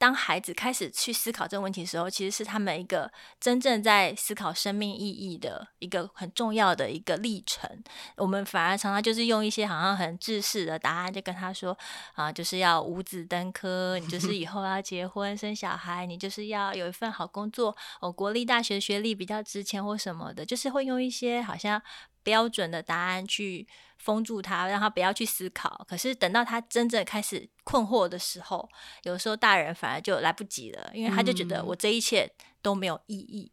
当孩子开始去思考这个问题的时候，其实是他们一个真正在思考生命意义的一个很重要的一个历程。我们反而常常就是用一些好像很制式的答案，就跟他说啊，就是要五子登科，你就是以 后要结婚生小孩，你就是要有一份好工作，哦，国立大学学历比较值钱或什么的，就是会用一些好像标准的答案去。封住他，让他不要去思考。可是等到他真正开始困惑的时候，有时候大人反而就来不及了，因为他就觉得我这一切都没有意义。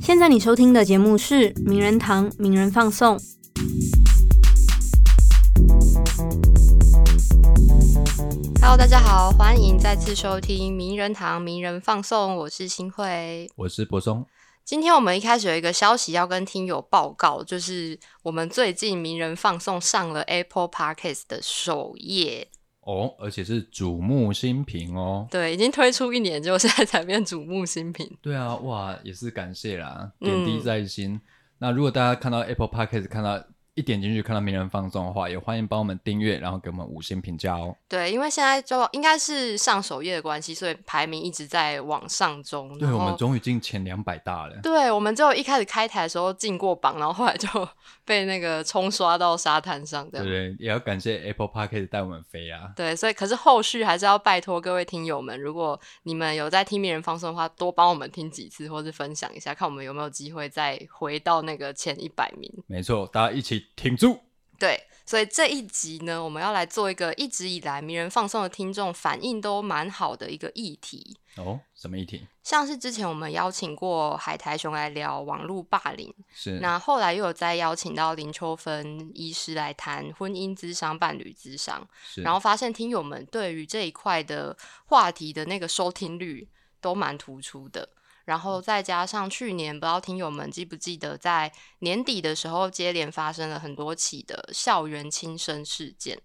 现在你收听的节目是《名人堂名人放送》。Hello，大家好，欢迎再次收听《名人堂名人放送》，我是新慧，我是柏松。今天我们一开始有一个消息要跟听友报告，就是我们最近名人放送上了 Apple Podcast 的首页哦，而且是瞩目新品哦。对，已经推出一年，结果现在才变瞩目新品。对啊，哇，也是感谢啦，点滴在心。那如果大家看到 Apple Podcast 看到。一点进去看到名人放送的话，也欢迎帮我们订阅，然后给我们五星评价哦。对，因为现在就应该是上首页的关系，所以排名一直在往上中。对，我们终于进前两百大了。对，我们就一开始开台的时候进过榜，然后后来就被那个冲刷到沙滩上。对对，也要感谢 Apple Park 带我们飞啊。对，所以可是后续还是要拜托各位听友们，如果你们有在听名人放送的话，多帮我们听几次，或是分享一下，看我们有没有机会再回到那个前一百名。没错，大家一起挺住。对，所以这一集呢，我们要来做一个一直以来名人放送的听众反应都蛮好的一个议题哦。什么议题？像是之前我们邀请过海苔熊来聊网络霸凌，是那后来又有再邀请到林秋芬医师来谈婚姻智商、伴侣智商，然后发现听友们对于这一块的话题的那个收听率都蛮突出的。然后再加上去年，不知道听友们记不记得，在年底的时候接连发生了很多起的校园轻生事件。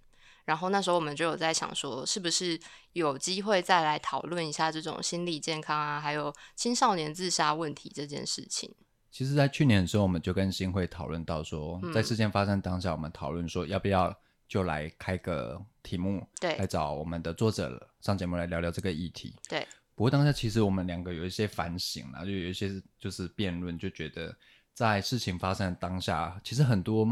然后那时候我们就有在想说，是不是有机会再来讨论一下这种心理健康啊，还有青少年自杀问题这件事情。其实，在去年的时候，我们就跟新会讨论到说，在事件发生当下，我们讨论说要不要就来开个题目，对，来找我们的作者上节目来聊聊这个议题，对。不过当下其实我们两个有一些反省啦，就有一些就是辩论，就觉得在事情发生的当下，其实很多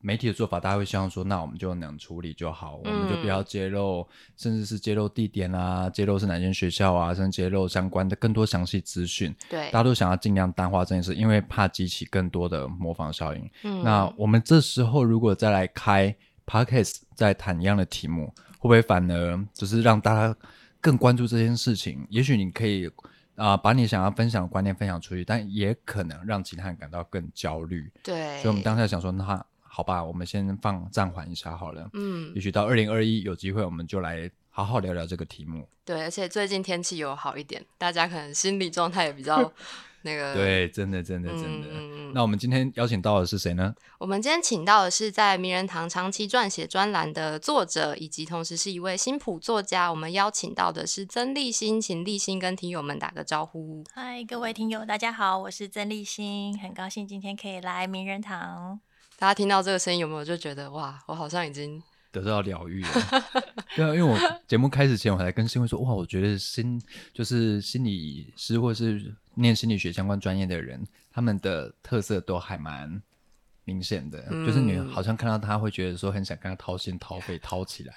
媒体的做法，大家会希望说，那我们就能处理就好，我们就不要揭露，甚至是揭露地点啊，揭露是哪间学校啊，甚至揭露相关的更多详细资讯。对，大家都想要尽量淡化这件事，因为怕激起更多的模仿效应。嗯，那我们这时候如果再来开 podcast，再谈一样的题目，会不会反而就是让大家？更关注这件事情，也许你可以啊，把你想要分享的观念分享出去，但也可能让其他人感到更焦虑。对，所以我们当下想说，那好吧，我们先放暂缓一下好了。嗯，也许到二零二一有机会，我们就来好好聊聊这个题目。对，而且最近天气有好一点，大家可能心理状态也比较。那个对，真的，真的，真的。那我们今天邀请到的是谁呢？我们今天请到的是在名人堂长期撰写专栏的作者，以及同时是一位新普作家。我们邀请到的是曾立新，请立新跟听友们打个招呼。嗨，各位听友，大家好，我是曾立新，很高兴今天可以来名人堂。大家听到这个声音，有没有就觉得哇，我好像已经。得到疗愈了，对啊，因为我节目开始前，我还跟新会说，哇，我觉得心就是心理师或是念心理学相关专业的人，他们的特色都还蛮明显的，就是你好像看到他会觉得说很想跟他掏心掏肺掏起来。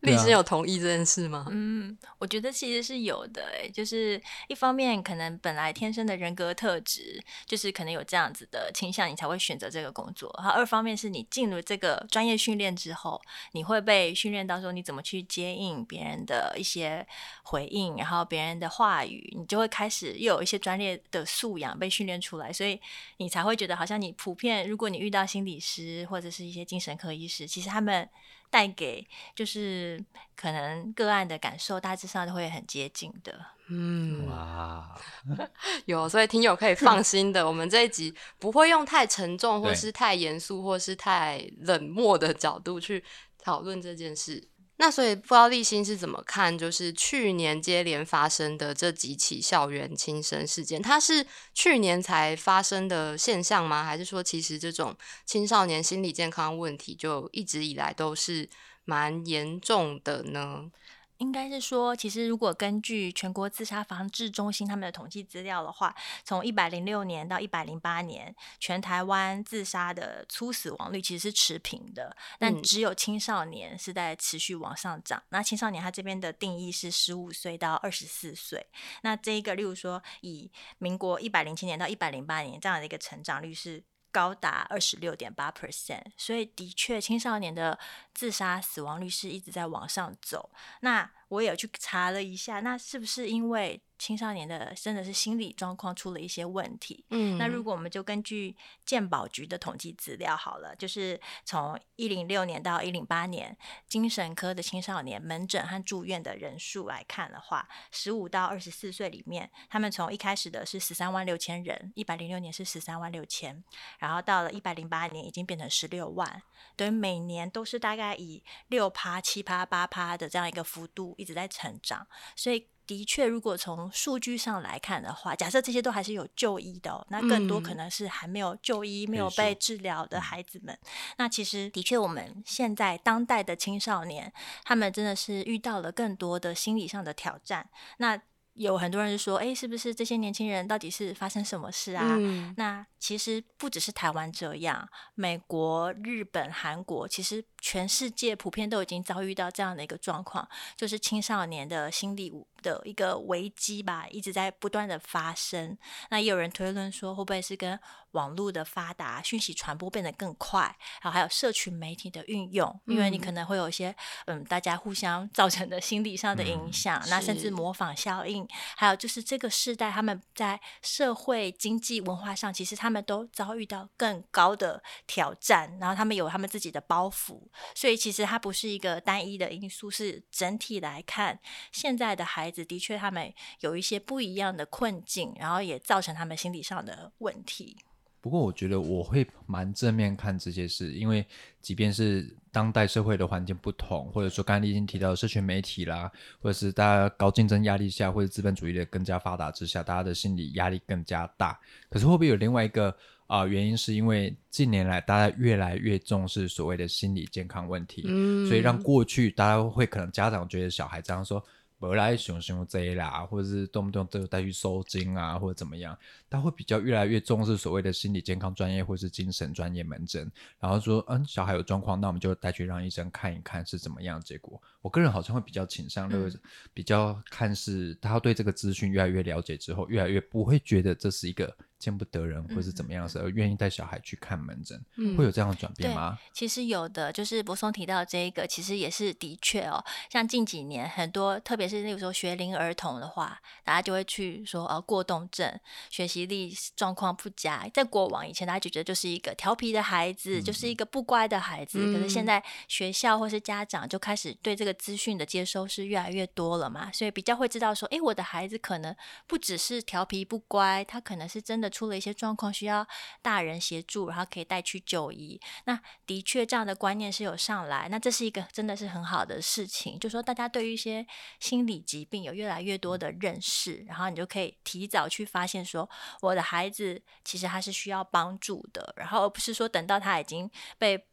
立新有同意这件事吗？嗯，我觉得其实是有的，哎，就是一方面可能本来天生的人格特质，就是可能有这样子的倾向，你才会选择这个工作。然后二方面是你进入这个专业训练之后，你会被训练到说你怎么去接应别人的一些回应，然后别人的话语，你就会开始又有一些专业的素养被训练出来，所以你才会觉得好像你普遍，如果你遇到心理师或者是一些精神科医师，其实他们。带给就是可能个案的感受，大致上都会很接近的。嗯，哇，有，所以听友可以放心的，我们这一集不会用太沉重，或是太严肃，或是太冷漠的角度去讨论这件事。那所以不知道立新是怎么看，就是去年接连发生的这几起校园轻生事件，它是去年才发生的现象吗？还是说其实这种青少年心理健康问题就一直以来都是蛮严重的呢？应该是说，其实如果根据全国自杀防治中心他们的统计资料的话，从一百零六年到一百零八年，全台湾自杀的粗死亡率其实是持平的，但只有青少年是在持续往上涨。那青少年他这边的定义是十五岁到二十四岁。那这一个，例如说以民国一百零七年到一百零八年这样的一个成长率是。高达二十六点八 percent，所以的确青少年的自杀死亡率是一直在往上走。那我也去查了一下，那是不是因为？青少年的真的是心理状况出了一些问题。嗯，那如果我们就根据健保局的统计资料好了，就是从一零六年到一零八年，精神科的青少年门诊和住院的人数来看的话，十五到二十四岁里面，他们从一开始的是十三万六千人，一百零六年是十三万六千，然后到了一百零八年已经变成十六万，等于每年都是大概以六趴、七趴、八趴的这样一个幅度一直在成长，所以。的确，如果从数据上来看的话，假设这些都还是有就医的，那更多可能是还没有就医、没有被治疗的孩子们。那其实的确，我们现在当代的青少年，他们真的是遇到了更多的心理上的挑战。那有很多人说，哎，是不是这些年轻人到底是发生什么事啊？那其实不只是台湾这样，美国、日本、韩国，其实。全世界普遍都已经遭遇到这样的一个状况，就是青少年的心理的一个危机吧，一直在不断的发生。那也有人推论说，会不会是跟网络的发达、讯息传播变得更快，然后还有社群媒体的运用，因为你可能会有一些嗯，大家互相造成的心理上的影响，那甚至模仿效应，还有就是这个时代他们在社会、经济、文化上，其实他们都遭遇到更高的挑战，然后他们有他们自己的包袱。所以其实它不是一个单一的因素，是整体来看，现在的孩子的确他们有一些不一样的困境，然后也造成他们心理上的问题。不过我觉得我会蛮正面看这些事，因为即便是当代社会的环境不同，或者说刚才已经提到社群媒体啦，或者是大家高竞争压力下，或者资本主义的更加发达之下，大家的心理压力更加大。可是会不会有另外一个？啊，原因是因为近年来大家越来越重视所谓的心理健康问题，所以让过去大家会可能家长觉得小孩这样说。不来熊熊这啦，或者是动不动就带去收金啊，或者怎么样，他会比较越来越重视所谓的心理健康专业或是精神专业门诊，然后说，嗯，小孩有状况，那我们就带去让医生看一看是怎么样结果。我个人好像会比较倾向，就是比较看是他对这个资讯越来越了解之后，越来越不会觉得这是一个见不得人或是怎么样的事，而愿意带小孩去看门诊，会有这样的转变吗？其实有的，就是博松提到这一个，其实也是的确哦，像近几年很多，特别是那个时候学龄儿童的话，大家就会去说，呃，过动症、学习力状况不佳。在过往以前，大家就觉得就是一个调皮的孩子，就是一个不乖的孩子。可是现在学校或是家长就开始对这个资讯的接收是越来越多了嘛，所以比较会知道说，哎，我的孩子可能不只是调皮不乖，他可能是真的出了一些状况，需要大人协助，然后可以带去就医。那的确这样的观念是有上来，那这是一个真的是很好的事情，就说大家对于一些心理疾。病有越来越多的认识，然后你就可以提早去发现，说我的孩子其实他是需要帮助的，然后而不是说等到他已经被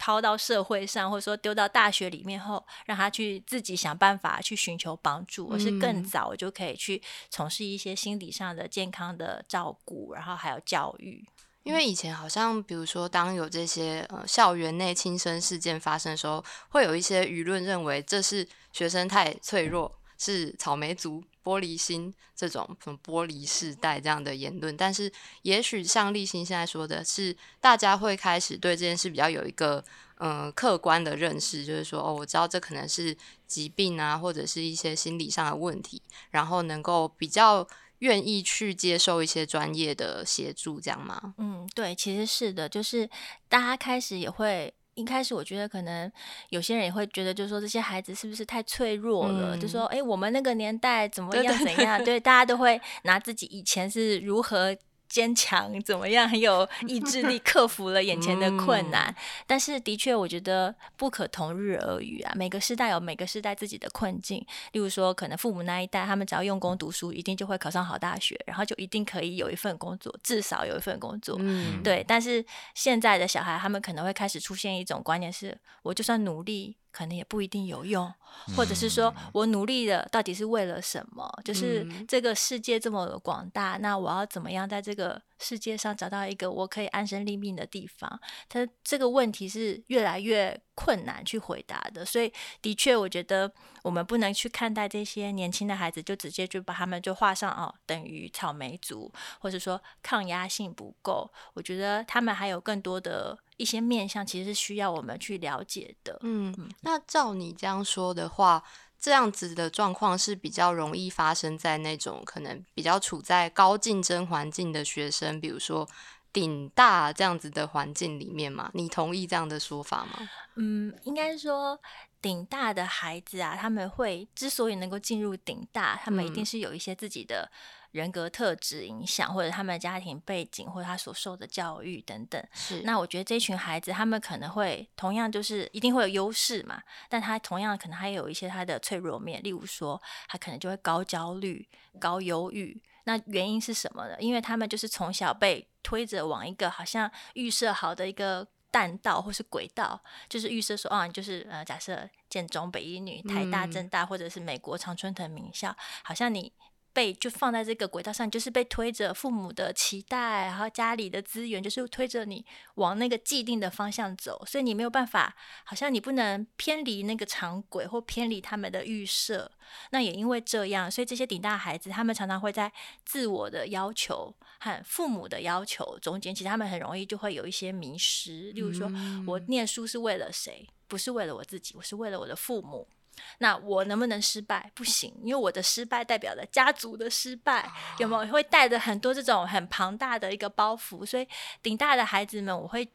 抛到社会上，或者说丢到大学里面后，让他去自己想办法去寻求帮助，而是更早就可以去从事一些心理上的健康的照顾，然后还有教育。因为以前好像，比如说，当有这些呃校园内轻生事件发生的时候，会有一些舆论认为这是学生太脆弱。是草莓族、玻璃心这种什么玻璃世代这样的言论，但是也许像立新现在说的是，大家会开始对这件事比较有一个嗯客观的认识，就是说哦，我知道这可能是疾病啊，或者是一些心理上的问题，然后能够比较愿意去接受一些专业的协助，这样吗？嗯，对，其实是的，就是大家开始也会。一开始我觉得可能有些人也会觉得，就是说这些孩子是不是太脆弱了？就说，哎，我们那个年代怎么样怎样？对，大家都会拿自己以前是如何坚强，怎么样很有意志力，克服了眼前的困难。但是的确，我觉得不可同日而语啊。每个时代有每个时代自己的困境。例如说，可能父母那一代，他们只要用功读书，一定就会考上好大学，然后就一定可以有一份工作，至少有一份工作。嗯，对。但是现在的小孩，他们可能会开始出现一种观念：是我就算努力。可能也不一定有用，或者是说我努力的到底是为了什么？就是这个世界这么广大，那我要怎么样在这个世界上找到一个我可以安身立命的地方？他这个问题是越来越困难去回答的，所以的确，我觉得我们不能去看待这些年轻的孩子，就直接就把他们就画上哦，等于草莓族，或者说抗压性不够。我觉得他们还有更多的。一些面向其实是需要我们去了解的。嗯，那照你这样说的话，这样子的状况是比较容易发生在那种可能比较处在高竞争环境的学生，比如说顶大这样子的环境里面嘛？你同意这样的说法吗？嗯，应该说顶大的孩子啊，他们会之所以能够进入顶大，他们一定是有一些自己的。人格特质影响，或者他们的家庭背景，或者他所受的教育等等。是，那我觉得这群孩子，他们可能会同样就是一定会有优势嘛，但他同样可能还有一些他的脆弱面，例如说他可能就会高焦虑、高忧郁。那原因是什么呢？因为他们就是从小被推着往一个好像预设好的一个弹道或是轨道，就是预设说，哦，就是呃，假设建中、北一女、台大、政大，或者是美国常春藤名校，好像你。被就放在这个轨道上，就是被推着父母的期待，然后家里的资源，就是推着你往那个既定的方向走，所以你没有办法，好像你不能偏离那个常轨或偏离他们的预设。那也因为这样，所以这些顶大孩子，他们常常会在自我的要求和父母的要求中间，其实他们很容易就会有一些迷失。例如说，我念书是为了谁？不是为了我自己，我是为了我的父母。那我能不能失败？不行，因为我的失败代表了家族的失败，有没有会带着很多这种很庞大的一个包袱？所以顶大的孩子们，我会。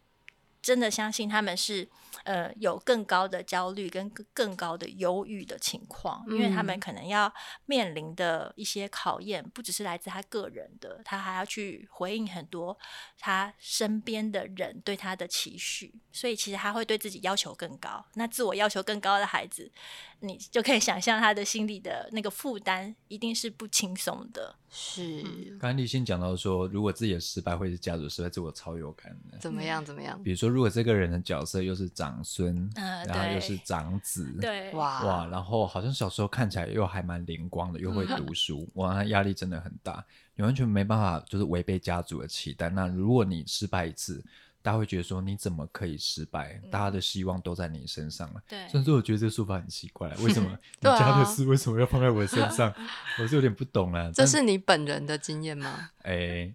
真的相信他们是呃有更高的焦虑跟更高的忧郁的情况，因为他们可能要面临的一些考验，不只是来自他个人的，他还要去回应很多他身边的人对他的期许，所以其实他会对自己要求更高。那自我要求更高的孩子，你就可以想象他的心理的那个负担一定是不轻松的。是，刚才立新讲到说，如果自己的失败会是家族失败，这我超有感的。怎么样？怎么样？比如说，如果这个人的角色又是长孙，然后又是长子，对，哇哇，然后好像小时候看起来又还蛮灵光的，又会读书，哇，那压力真的很大，你完全没办法就是违背家族的期待。那如果你失败一次，大家会觉得说你怎么可以失败？大家的希望都在你身上了。对，虽然说我觉得这个说法很奇怪，为什么 你家的事为什么要放在我身上？我是有点不懂了。这是你本人的经验吗？哎，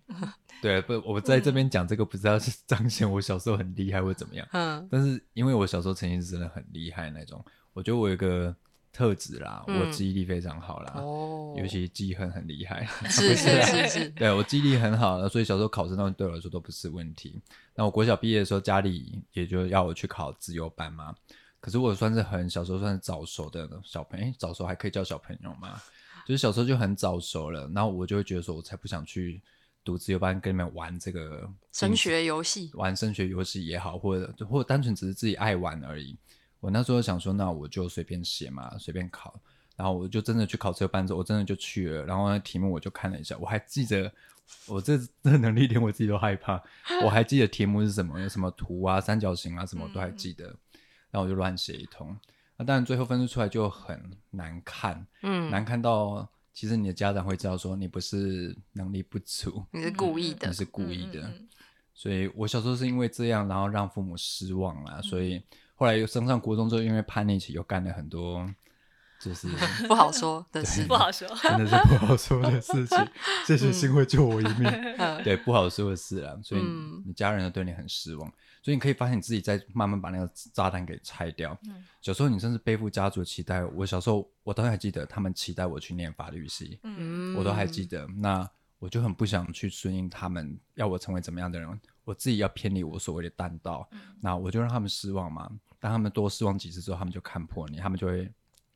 对，不，我在这边讲这个不知道是彰显我小时候很厉害或怎么样。嗯，但是因为我小时候曾经是真的很厉害那种，我觉得我有个。特质啦，我记忆力非常好啦，哦，尤其记恨很厉害，是是是是，对我记忆力很好，所以小时候考试那对我来说都不是问题。那我国小毕业的时候，家里也就要我去考自由班嘛。可是我算是很小时候算是早熟的小朋友，早熟还可以叫小朋友嘛？就是小时候就很早熟了，然后我就会觉得说，我才不想去读自由班，跟你们玩这个升学游戏，玩升学游戏也好，或者或者单纯只是自己爱玩而已。我那时候想说，那我就随便写嘛，随便考。然后我就真的去考这个班之后，我真的就去了。然后那题目我就看了一下，我还记得，我这这能力连我自己都害怕。我还记得题目是什么，有什么图啊、三角形啊，什么都还记得。然后我就乱写一通。那当然最后分数出来就很难看，嗯，难看到其实你的家长会知道说你不是能力不足，你是故意的，你是故意的。所以我小时候是因为这样，然后让父母失望了，所以。后来又升上国中之后，因为叛逆期，又干了很多，就是 不好说的事，不好说，真的是不好说的事情。谢谢新会救我一命，对不好说的事啊，所以你家人都对你很失望，所以你可以发现你自己在慢慢把那个炸弹给拆掉。小时候你甚至背负家族的期待，我小时候我当然还记得，他们期待我去念法律系，嗯，我都还记得。那我就很不想去顺应他们要我成为怎么样的人，我自己要偏离我所谓的弹道，那我就让他们失望嘛。当他们多失望几次之后，他们就看破你，他们就会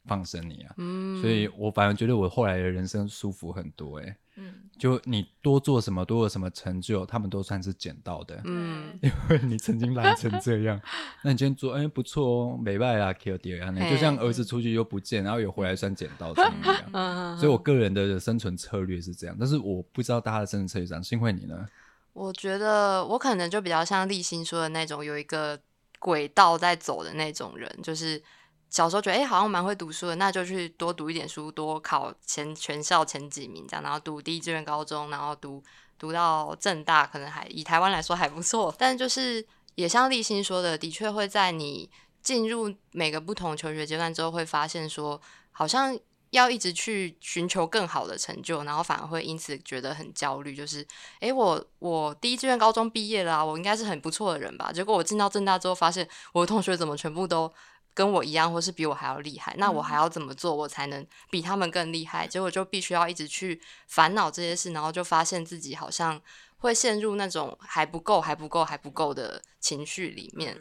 放生你啊。嗯，所以我反而觉得我后来的人生舒服很多。哎，嗯，就你多做什么，多有什么成就，他们都算是捡到的。嗯，因为你曾经烂成这样，那你今天做，哎，不错哦，没败啦，Q D 啊，就像儿子出去又不见，然后又回来算捡到这样 一样。所以，我个人的生存策略是这样，但是我不知道大家的生存策略是这样。幸亏你呢？我觉得我可能就比较像立新说的那种，有一个轨道在走的那种人，就是。小时候觉得哎，好像蛮会读书的，那就去多读一点书，多考前全校前几名这样，然后读第一志愿高中，然后读读到正大，可能还以台湾来说还不错。但就是也像立新说的，的确会在你进入每个不同求学阶段之后，会发现说，好像要一直去寻求更好的成就，然后反而会因此觉得很焦虑。就是诶，我我第一志愿高中毕业了，我应该是很不错的人吧？结果我进到正大之后，发现我的同学怎么全部都。跟我一样，或是比我还要厉害，那我还要怎么做，我才能比他们更厉害？结果就必须要一直去烦恼这些事，然后就发现自己好像会陷入那种还不够、还不够、还不够的情绪里面。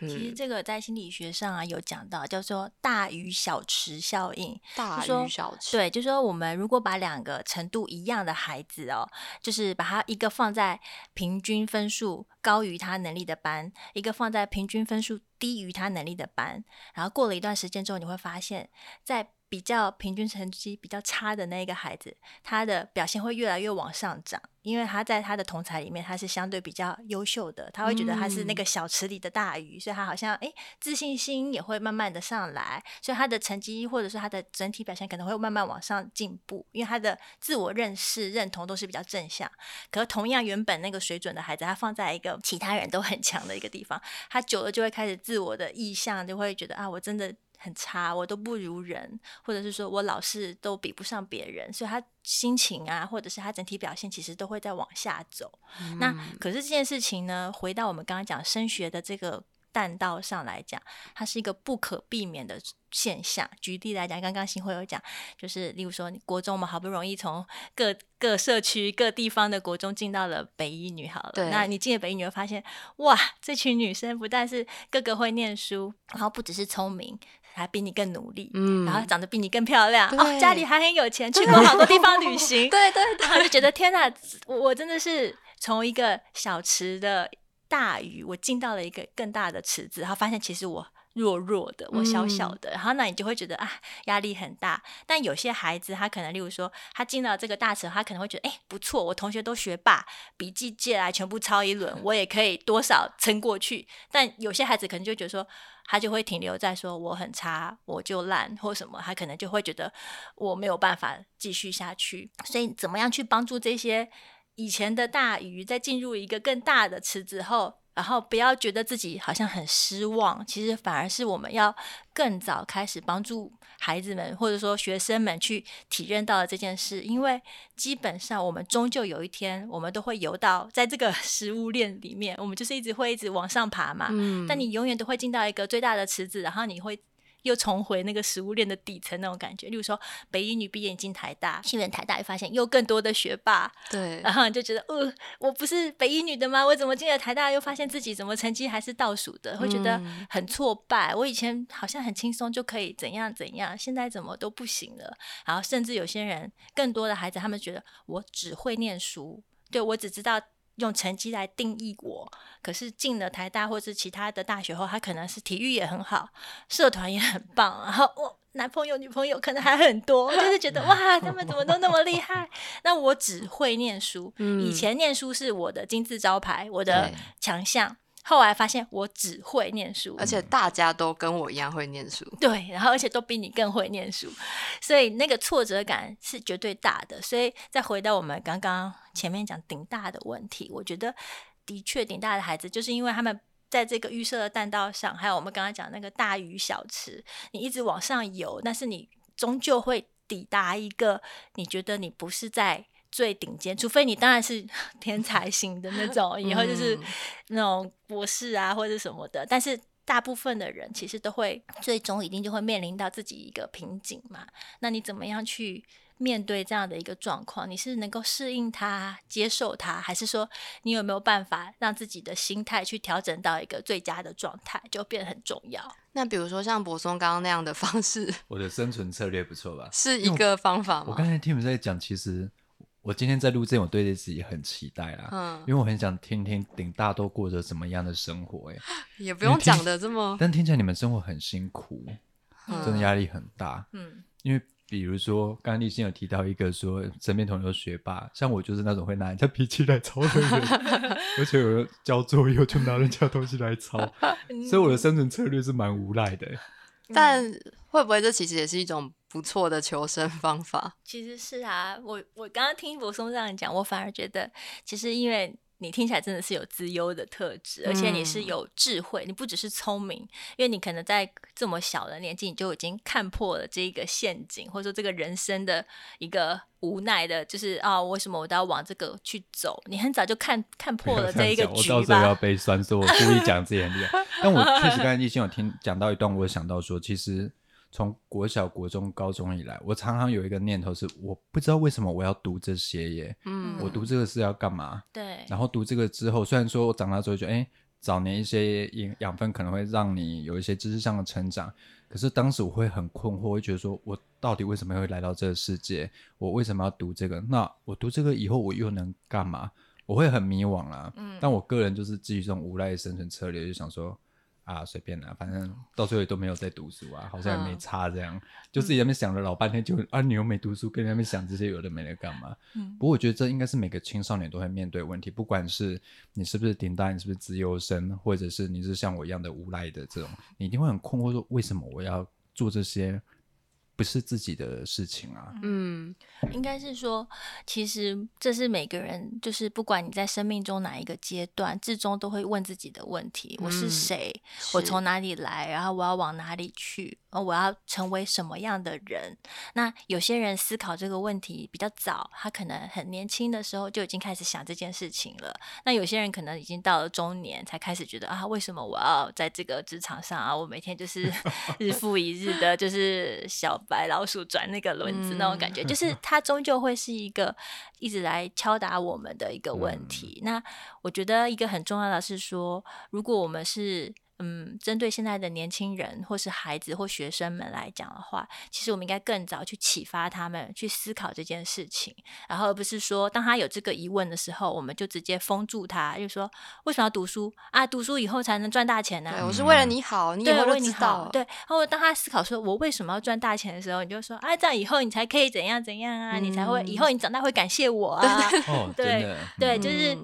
其实这个在心理学上啊有讲到，叫做大鱼小池效应。大鱼小池，对，就说我们如果把两个程度一样的孩子哦，就是把他一个放在平均分数高于他能力的班，一个放在平均分数低于他能力的班，然后过了一段时间之后，你会发现，在比较平均成绩比较差的那一个孩子，他的表现会越来越往上涨，因为他在他的同才里面他是相对比较优秀的，他会觉得他是那个小池里的大鱼，所以他好像诶自信心也会慢慢的上来，所以他的成绩或者是他的整体表现可能会慢慢往上进步，因为他的自我认识认同都是比较正向。可是同样原本那个水准的孩子，他放在一个其他人都很强的一个地方，他久了就会开始自我的意向就会觉得啊，我真的。很差，我都不如人，或者是说我老是都比不上别人，所以他心情啊，或者是他整体表现，其实都会在往下走。那可是这件事情呢，回到我们刚刚讲升学的这个弹道上来讲，它是一个不可避免的现象。举例来讲，刚刚新会有讲，就是例如说，国中我们好不容易从各各社区各地方的国中进到了北一女，好了，那你进了北一女，会发现哇，这群女生不但是个个会念书，然后不只是聪明。还比你更努力，嗯，然后长得比你更漂亮，哦，家里还很有钱，去过好多地方旅行，对对，然后就觉得天哪，我真的是从一个小池的大鱼，我进到了一个更大的池子，然后发现其实我。弱弱的，我小小的，然后那你就会觉得啊，压力很大。但有些孩子，他可能，例如说，他进到这个大池，他可能会觉得，哎，不错，我同学都学霸，笔记借来全部抄一轮，我也可以多少撑过去。但有些孩子可能就觉得说，他就会停留在说我很差，我就烂或什么，他可能就会觉得我没有办法继续下去。所以，怎么样去帮助这些以前的大鱼，在进入一个更大的池子后？然后不要觉得自己好像很失望，其实反而是我们要更早开始帮助孩子们，或者说学生们去体认到了这件事。因为基本上我们终究有一天，我们都会游到在这个 食物链里面，我们就是一直会一直往上爬嘛。嗯。但你永远都会进到一个最大的池子，然后你会。又重回那个食物链的底层那种感觉，例如说北一女毕业进台大，去完台大又发现又更多的学霸，对，然后就觉得，呃，我不是北一女的吗？我怎么进了台大又发现自己怎么成绩还是倒数的，会觉得很挫败。我以前好像很轻松就可以怎样怎样，现在怎么都不行了。然后甚至有些人，更多的孩子，他们觉得我只会念书，对我只知道。用成绩来定义我，可是进了台大或是其他的大学后，他可能是体育也很好，社团也很棒，然后我男朋友女朋友可能还很多，就是觉得 哇，他们怎么都那么厉害？那我只会念书，以前念书是我的金字招牌，我的强项。后来发现我只会念书，而且大家都跟我一样会念书。对，然后而且都比你更会念书，所以那个挫折感是绝对大的。所以再回到我们刚刚前面讲顶大的问题，我觉得的确顶大的孩子，就是因为他们在这个预设的弹道上，还有我们刚刚讲那个大鱼小池，你一直往上游，但是你终究会抵达一个你觉得你不是在。最顶尖，除非你当然是 天才型的那种，以后就是那种博士啊或者什么的。但是大部分的人其实都会最终一定就会面临到自己一个瓶颈嘛。那你怎么样去面对这样的一个状况？你是能够适应它、接受它，还是说你有没有办法让自己的心态去调整到一个最佳的状态，就变得很重要。那比如说像柏松刚刚那样的方式，我的生存策略不错吧？是一个方法吗？我刚才听你们在讲，其实。我今天在录这，我对自己很期待啦，嗯，因为我很想听听顶大都过着什么样的生活，哎，也不用讲的这么，但听起来你们生活很辛苦，真的压力很大，嗯，因为比如说刚刚立新有提到一个说身边同学学霸，像我就是那种会拿人家脾气来抄的人，而且我交作业就拿人家东西来抄，所以我的生存策略是蛮无赖的。但会不会这其实也是一种不错的求生方法？其实是啊，我我刚刚听博松这样讲，我反而觉得，其实因为你听起来真的是有资优的特质，而且你是有智慧，你不只是聪明，因为你可能在这么小的年纪，你就已经看破了这个陷阱，或者说这个人生的一个。无奈的，就是啊，为什么我都要往这个去走？你很早就看看破了这一个局吧。我到时候要被酸，说我故意讲自己很厉害。但我确实刚才一心有听讲到一段，我想到说，其实从国小、国中、高中以来，我常常有一个念头是，我不知道为什么我要读这些耶。嗯，我读这个是要干嘛？对。然后读这个之后，虽然说我长大之后觉得，哎，早年一些养养分可能会让你有一些知识上的成长。可是当时我会很困惑，会觉得说，我到底为什么会来到这个世界？我为什么要读这个？那我读这个以后，我又能干嘛？我会很迷惘啊。嗯，但我个人就是基于这种无赖的生存策略，就想说。啊，随便啦，反正到最后也都没有在读书啊，好像也没差这样，就自己那边想了老半天，就啊，你又没读书，跟那边想这些有的没的干嘛？嗯，不过我觉得这应该是每个青少年都会面对问题，不管是你是不是顶大，你是不是自由生，或者是你是像我一样的无赖的这种，你一定会很困惑，说为什么我要做这些？不是自己的事情啊。嗯，应该是说，其实这是每个人，就是不管你在生命中哪一个阶段，至终都会问自己的问题：我是谁？我从哪里来？然后我要往哪里去？我要成为什么样的人？那有些人思考这个问题比较早，他可能很年轻的时候就已经开始想这件事情了。那有些人可能已经到了中年才开始觉得啊，为什么我要在这个职场上啊？我每天就是 日复一日的，就是小白老鼠转那个轮子那种感觉，就是 它终究会是一个一直来敲打我们的一个问题。那我觉得一个很重要的是说，如果我们是。嗯，针对现在的年轻人或是孩子或学生们来讲的话，其实我们应该更早去启发他们去思考这件事情，然后而不是说当他有这个疑问的时候，我们就直接封住他，就说为什么要读书啊？读书以后才能赚大钱呢？对，我是为了你好，你以后为你好。对，然后当他思考说我为什么要赚大钱的时候，你就说啊，这样以后你才可以怎样怎样啊？你才会以后你长大会感谢我啊？对对，就是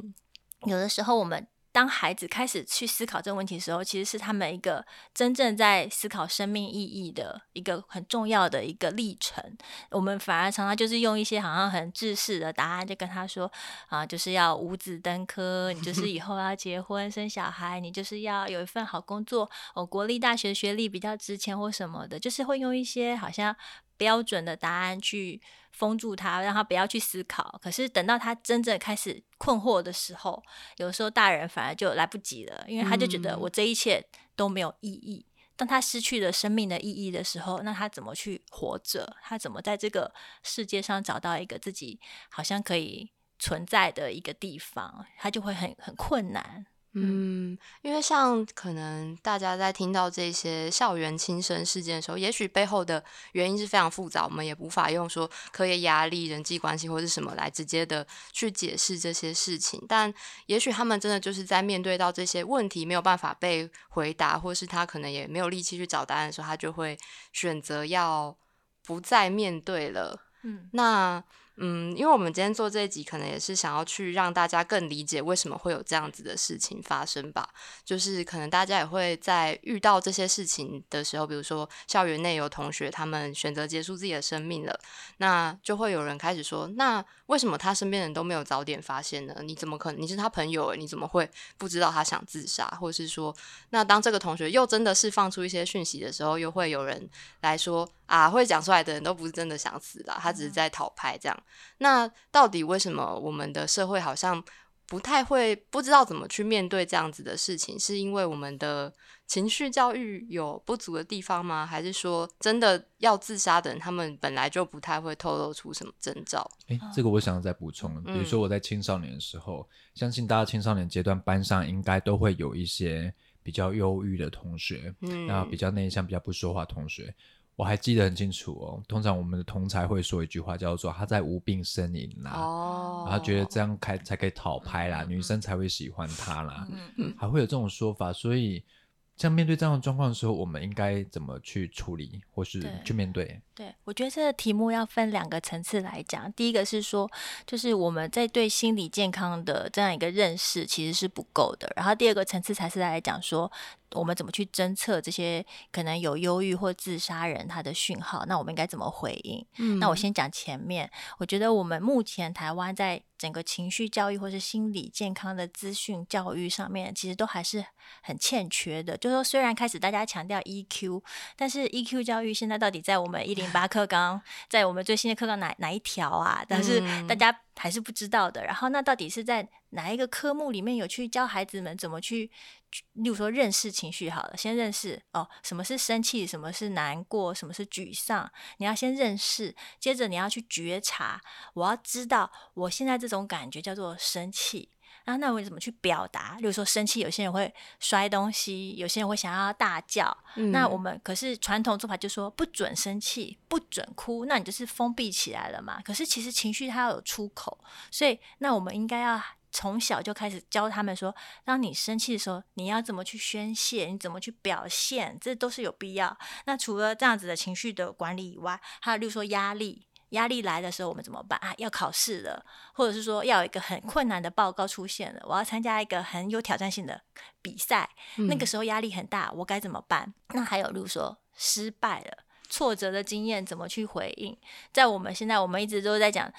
有的时候我们。当孩子开始去思考这个问题的时候，其实是他们一个真正在思考生命意义的一个很重要的一个历程。我们反而常常就是用一些好像很制式的答案，就跟他说啊，就是要五子登科，你就是以后要结婚生小孩，你就是要有一份好工作，哦，国立大学学历比较值钱或什么的，就是会用一些好像标准的答案去。封住他，让他不要去思考。可是等到他真正开始困惑的时候，有时候大人反而就来不及了，因为他就觉得我这一切都没有意义。当他失去了生命的意义的时候，那他怎么去活着？他怎么在这个世界上找到一个自己好像可以存在的一个地方？他就会很很困难。嗯，因为像可能大家在听到这些校园轻生事件的时候，也许背后的原因是非常复杂，我们也无法用说课业压力、人际关系或者什么来直接的去解释这些事情。但也许他们真的就是在面对到这些问题没有办法被回答，或是他可能也没有力气去找答案的时候，他就会选择要不再面对了。嗯，那。嗯，因为我们今天做这一集，可能也是想要去让大家更理解为什么会有这样子的事情发生吧。就是可能大家也会在遇到这些事情的时候，比如说校园内有同学他们选择结束自己的生命了，那就会有人开始说：那为什么他身边人都没有早点发现呢？你怎么可能？你是他朋友，你怎么会不知道他想自杀？或者是说，那当这个同学又真的是放出一些讯息的时候，又会有人来说。啊，会讲出来的人都不是真的想死啦，他只是在讨拍这样。那到底为什么我们的社会好像不太会不知道怎么去面对这样子的事情？是因为我们的情绪教育有不足的地方吗？还是说真的要自杀的人，他们本来就不太会透露出什么征兆？诶，这个我想要再补充。比如说我在青少年的时候，相信大家青少年阶段班上应该都会有一些比较忧郁的同学，嗯，然后比较内向、比较不说话同学。我还记得很清楚哦。通常我们的同才会说一句话，叫做“他在无病呻吟啦”，哦，然后觉得这样开才可以讨拍啦，女生才会喜欢他啦，嗯嗯，还会有这种说法，所以。像面对这样的状况的时候，我们应该怎么去处理，或是去面对？对，我觉得这个题目要分两个层次来讲。第一个是说，就是我们在对心理健康的这样一个认识其实是不够的。然后第二个层次才是来讲说。我们怎么去侦测这些可能有忧郁或自杀人他的讯号？那我们应该怎么回应？嗯，那我先讲前面。我觉得我们目前台湾在整个情绪教育或是心理健康的资讯教育上面，其实都还是很欠缺的。就说虽然开始大家强调 EQ，但是 EQ 教育现在到底在我们一零八课纲，在我们最新的课纲哪哪一条啊？但是大家。还是不知道的。然后，那到底是在哪一个科目里面有去教孩子们怎么去，例如说认识情绪？好了，先认识哦，什么是生气，什么是难过，什么是沮丧？你要先认识，接着你要去觉察。我要知道我现在这种感觉叫做生气。啊，那我怎么去表达？例如说生气，有些人会摔东西，有些人会想要大叫。那我们可是传统做法就说不准生气，不准哭，那你就是封闭起来了嘛。可是其实情绪它要有出口，所以那我们应该要从小就开始教他们说，当你生气的时候，你要怎么去宣泄，你怎么去表现，这都是有必要。那除了这样子的情绪的管理以外，还有例如说压力。压力来的时候，我们怎么办啊？要考试了，或者是说要有一个很困难的报告出现了，我要参加一个很有挑战性的比赛，那个时候压力很大，我该怎么办？那还有，例如说失败了、挫折的经验，怎么去回应？在我们现在，我们一直都在讲。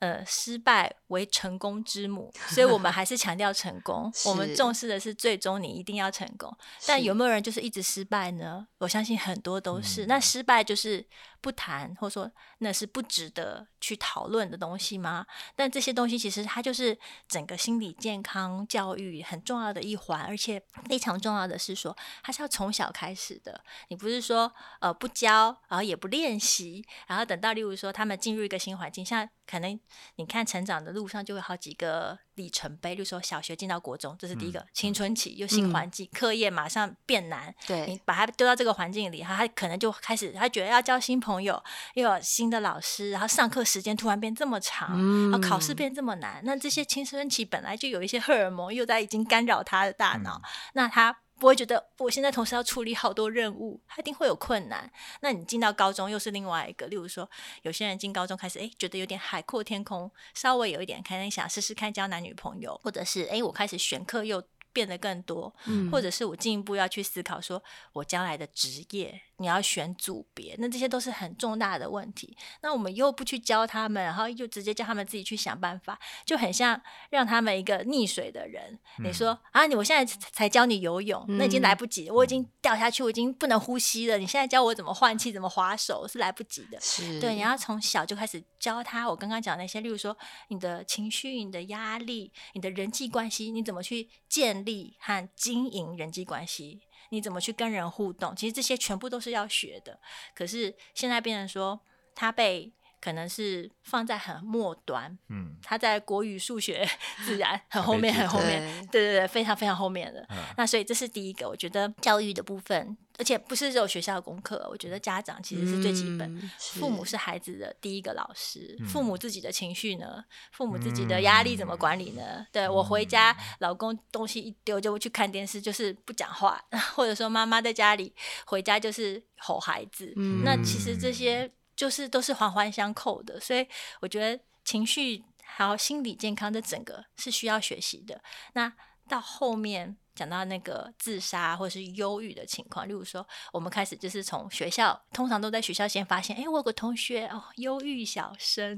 呃，失败为成功之母，所以我们还是强调成功。我们重视的是最终你一定要成功。但有没有人就是一直失败呢？我相信很多都是。那失败就是不谈，或者说那是不值得去讨论的东西吗？但这些东西其实它就是整个心理健康教育很重要的一环，而且非常重要的是说，它是要从小开始的。你不是说呃不教，然后也不练习，然后等到例如说他们进入一个新环境，像。可能你看成长的路上就会好几个里程碑，就说小学进到国中，这是第一个青春期，又新环境，课业马上变难。对，你把他丢到这个环境里，他他可能就开始，他觉得要交新朋友，又有新的老师，然后上课时间突然变这么长，然后考试变这么难。那这些青春期本来就有一些荷尔蒙又在已经干扰他的大脑，那他。不会觉得我现在同时要处理好多任务，他一定会有困难。那你进到高中又是另外一个，例如说，有些人进高中开始，哎，觉得有点海阔天空，稍微有一点可能想试试看交男女朋友，或者是哎，我开始选课又变得更多，或者是我进一步要去思考，说我将来的职业。你要选组别，那这些都是很重大的问题。那我们又不去教他们，然后又直接叫他们自己去想办法，就很像让他们一个溺水的人。你说啊，你我现在才教你游泳，那已经来不及，我已经掉下去，我已经不能呼吸了。你现在教我怎么换气、怎么划手，是来不及的。对，你要从小就开始教他。我刚刚讲那些，例如说你的情绪、你的压力、你的人际关系，你怎么去建立和经营人际关系。你怎么去跟人互动？其实这些全部都是要学的。可是现在变成说，他被可能是放在很末端，嗯，他在国语、数学、自然很后面，很后面，对对对，非常非常后面的。那所以这是第一个，我觉得教育的部分。而且不是只有学校的功课，我觉得家长其实是最基本，父母是孩子的第一个老师。父母自己的情绪呢？父母自己的压力怎么管理呢？对我回家，老公东西一丢就去看电视，就是不讲话，或者说妈妈在家里回家就是吼孩子。那其实这些就是都是环环相扣的，所以我觉得情绪还有心理健康这整个是需要学习的。那到后面。讲到那个自杀或者是忧郁的情况，例如说，我们开始就是从学校，通常都在学校先发现，哎，我有个同学哦，忧郁小生，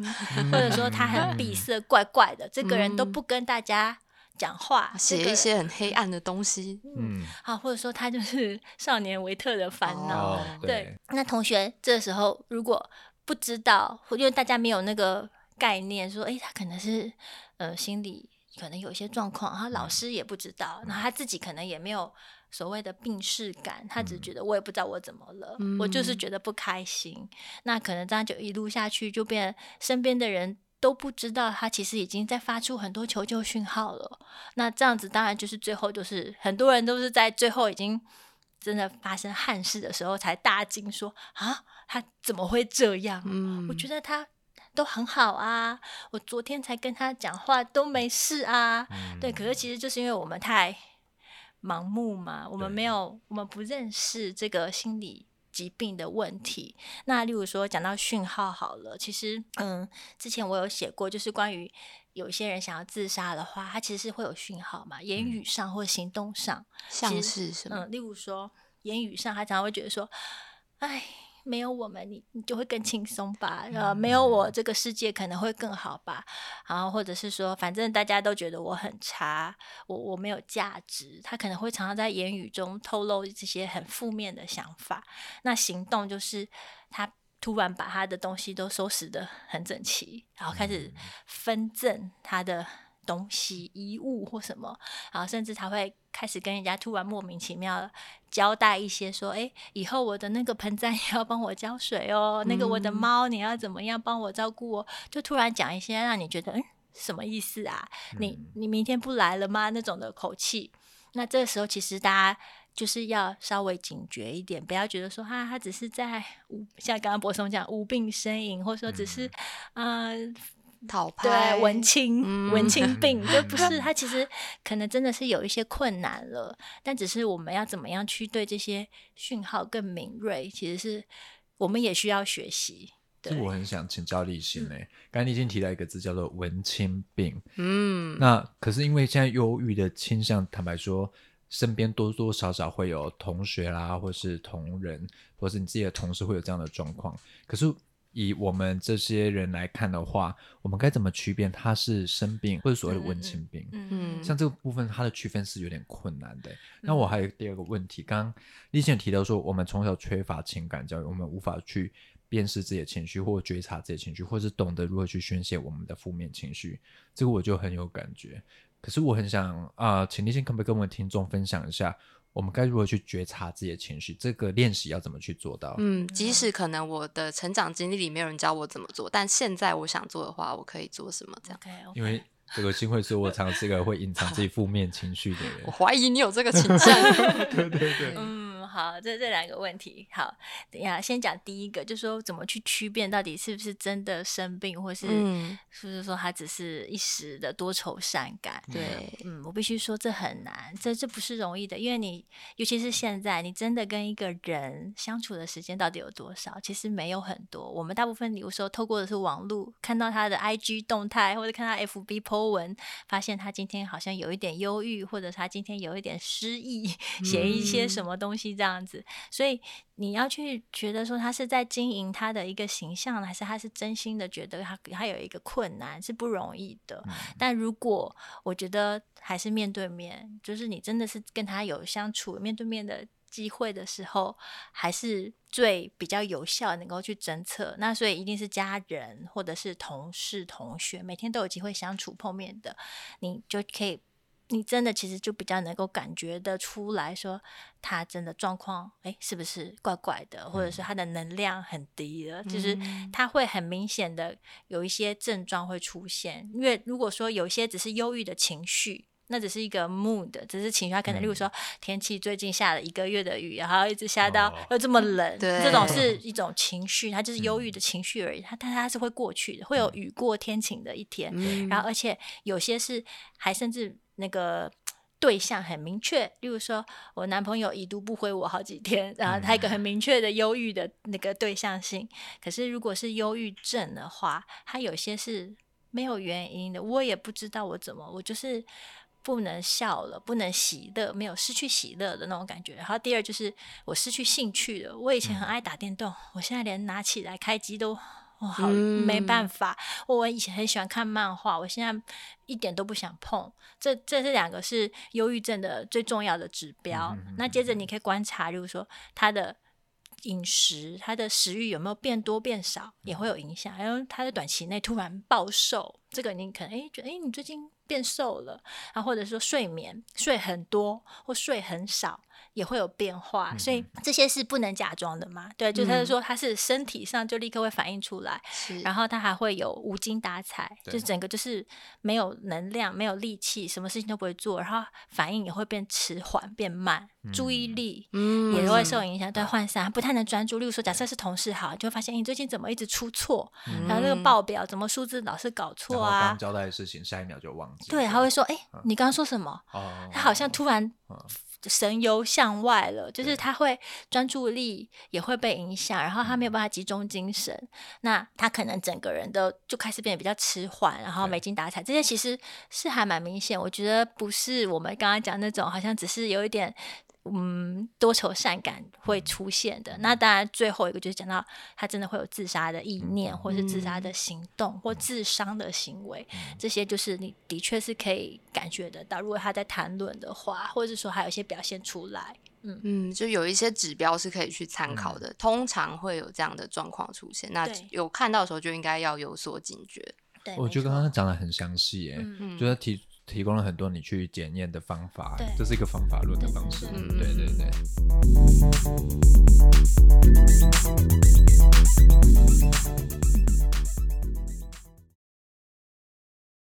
或者说他很闭塞，怪怪的，这个人都不跟大家讲话，写一些很黑暗的东西，嗯，好，或者说他就是 少年维特的烦恼，对。那同学这时候如果不知道，因为大家没有那个概念，说，哎，他可能是呃心理。可能有一些状况，然后老师也不知道，然后他自己可能也没有所谓的病逝感，他只觉得我也不知道我怎么了，我就是觉得不开心。那可能这样就一路下去，就变身边的人都不知道他其实已经在发出很多求救讯号了。那这样子当然就是最后就是很多人都是在最后已经真的发生憾事的时候，才大惊说啊，他怎么会这样？嗯，我觉得他都很好啊，我昨天才跟他讲话都没事啊。对，可是其实就是因为我们太盲目嘛，我们没有，我们不认识这个心理疾病的问题。那例如说讲到讯号好了，其实嗯，之前我有写过，就是关于。有一些人想要自杀的话，他其实是会有讯号嘛，言语上或行动上，像是什么？嗯，例如说言语上，他常常会觉得说：“哎，没有我们，你你就会更轻松吧？呃，没有我，这个世界可能会更好吧？然后或者是说，反正大家都觉得我很差，我我没有价值。他可能会常常在言语中透露这些很负面的想法。那行动就是他。突然把他的东西都收拾的很整齐，然后开始分赠他的东西、衣物或什么，然后甚至他会开始跟人家突然莫名其妙交代一些，说：“哎，以后我的那个盆栽 要帮我浇水哦，那个我的猫你要怎么样帮我照顾哦？”就突然讲一些让你觉得，嗯，什么意思啊？你你明天不来了吗？那种的口气。那这个时候其实大家。就是要稍微警觉一点，不要觉得说哈，他只是在无像刚刚博松讲无病呻吟，或者说只是嗯讨拍文青文青病，就不是他其实可能真的是有一些困难了，但只是我们要怎么样去对这些讯号更敏锐，其实是我们也需要学习。这我很想请教立新嘞，刚才你已经提到一个字叫做文青病，嗯，那可是因为现在忧郁的倾向，坦白说。身边多多少少会有同学啦，或是同仁，或是你自己的同事会有这样的状况。可是以我们这些人来看的话，我们该怎么区别他是生病或者所谓的文青病？嗯，像这个部分，它的区分是有点困难的。那我还有第二个问题，刚刚立宪提到说，我们从小缺乏情感教育，我们无法去辨识自己的情绪，或觉察自己的情绪，或是懂得如何去宣泄我们的负面情绪。这个我就很有感觉。可是我很想啊，请立宪可不可以跟我们听众分享一下，我们该如何去觉察自己的情绪？这个练习要怎么去做到？嗯，即使可能我的成长经历里没有人教我怎么做，但现在我想做的话，我可以做什么？这样，因为这个新会是我常是一个会隐藏自己负面情绪的人。我怀疑你有这个倾向。对 对对。好，这这两个问题，好，等一下先讲第一个，就是说怎么去区辨到底是不是真的生病，或是是不是说他只是一时的多愁善感？对，嗯，我必须说这很难，这这不是容易的，因为你尤其是现在，你真的跟一个人相处的时间到底有多少？其实没有很多。我们大部分有时候透过的是网络，看到他的 IG 动态，或者看他 FB po 文，发现他今天好像有一点忧郁，或者他今天有一点失意，写一些什么东西。这样子，所以你要去觉得说他是在经营他的一个形象，还是他是真心的觉得他他有一个困难是不容易的。但如果我觉得还是面对面，就是你真的是跟他有相处面对面的机会的时候，还是最比较有效能够去侦测。那所以一定是家人或者是同事、同学，每天都有机会相处碰面的，你就可以。你真的其实就比较能够感觉得出来说，他真的状况哎，是不是怪怪的，或者是他的能量很低了？就是他会很明显的有一些症状会出现。因为如果说有些只是忧郁的情绪，那只是一个 mood，只是情绪，他可能例如说天气最近下了一个月的雨，然后一直下到又这么冷，这种是 一种情绪，它就是忧郁的情绪而已。它但它是会过去的，会有雨过天晴的一天。然后而且有些是还甚至。那个对象很明确，例如说我男朋友已读不回我好几天，然后他一个很明确的忧郁的那个对象性。可是如果是忧郁症的话，他有些是没有原因的，我也不知道我怎么，我就是不能笑了，不能喜乐，没有失去喜乐的那种感觉。然后第二就是我失去兴趣了，我以前很爱打电动，我现在连拿起来开机都。我好没办法，我以前很喜欢看漫画，我现在一点都不想碰。这这是两个是忧郁症的最重要的指标。那接着你可以观察，就是说他的饮食，他的食欲有没有变多变少，也会有影响。还有他在短期内突然暴瘦，这个你可能哎觉得哎你最近变瘦了，然后或者说睡眠睡很多或睡很少。也会有变化，所以这些是不能假装的嘛？对，就是说他是身体上就立刻会反应出来，然后他还会有无精打采，就整个就是没有能量、没有力气，什么事情都不会做，然后反应也会变迟缓、变慢，注意力也会受影响，对，涣散，不太能专注。例如说，假设是同事好，就会发现你最近怎么一直出错，然后那个报表怎么数字老是搞错啊？刚交代的事情，下一秒就忘记。对，他会说：“哎，你刚刚说什么？”他好像突然。神游向外了，就是他会专注力也会被影响，然后他没有办法集中精神，那他可能整个人都就开始变得比较迟缓，然后没精打采，这些其实是还蛮明显。我觉得不是我们刚刚讲那种，好像只是有一点。嗯，多愁善感会出现的。那当然，最后一个就是讲到他真的会有自杀的意念，或是自杀的行动，或自伤的行为。这些就是你的确是可以感觉得到。如果他在谈论的话，或者是说还有一些表现出来，嗯嗯，就有一些指标是可以去参考的。通常会有这样的状况出现，那有看到的时候就应该要有所警觉。对，我觉得刚刚讲的很详细，哎，就是提。提供了很多你去检验的方法这是一个方法论的方式。对对对。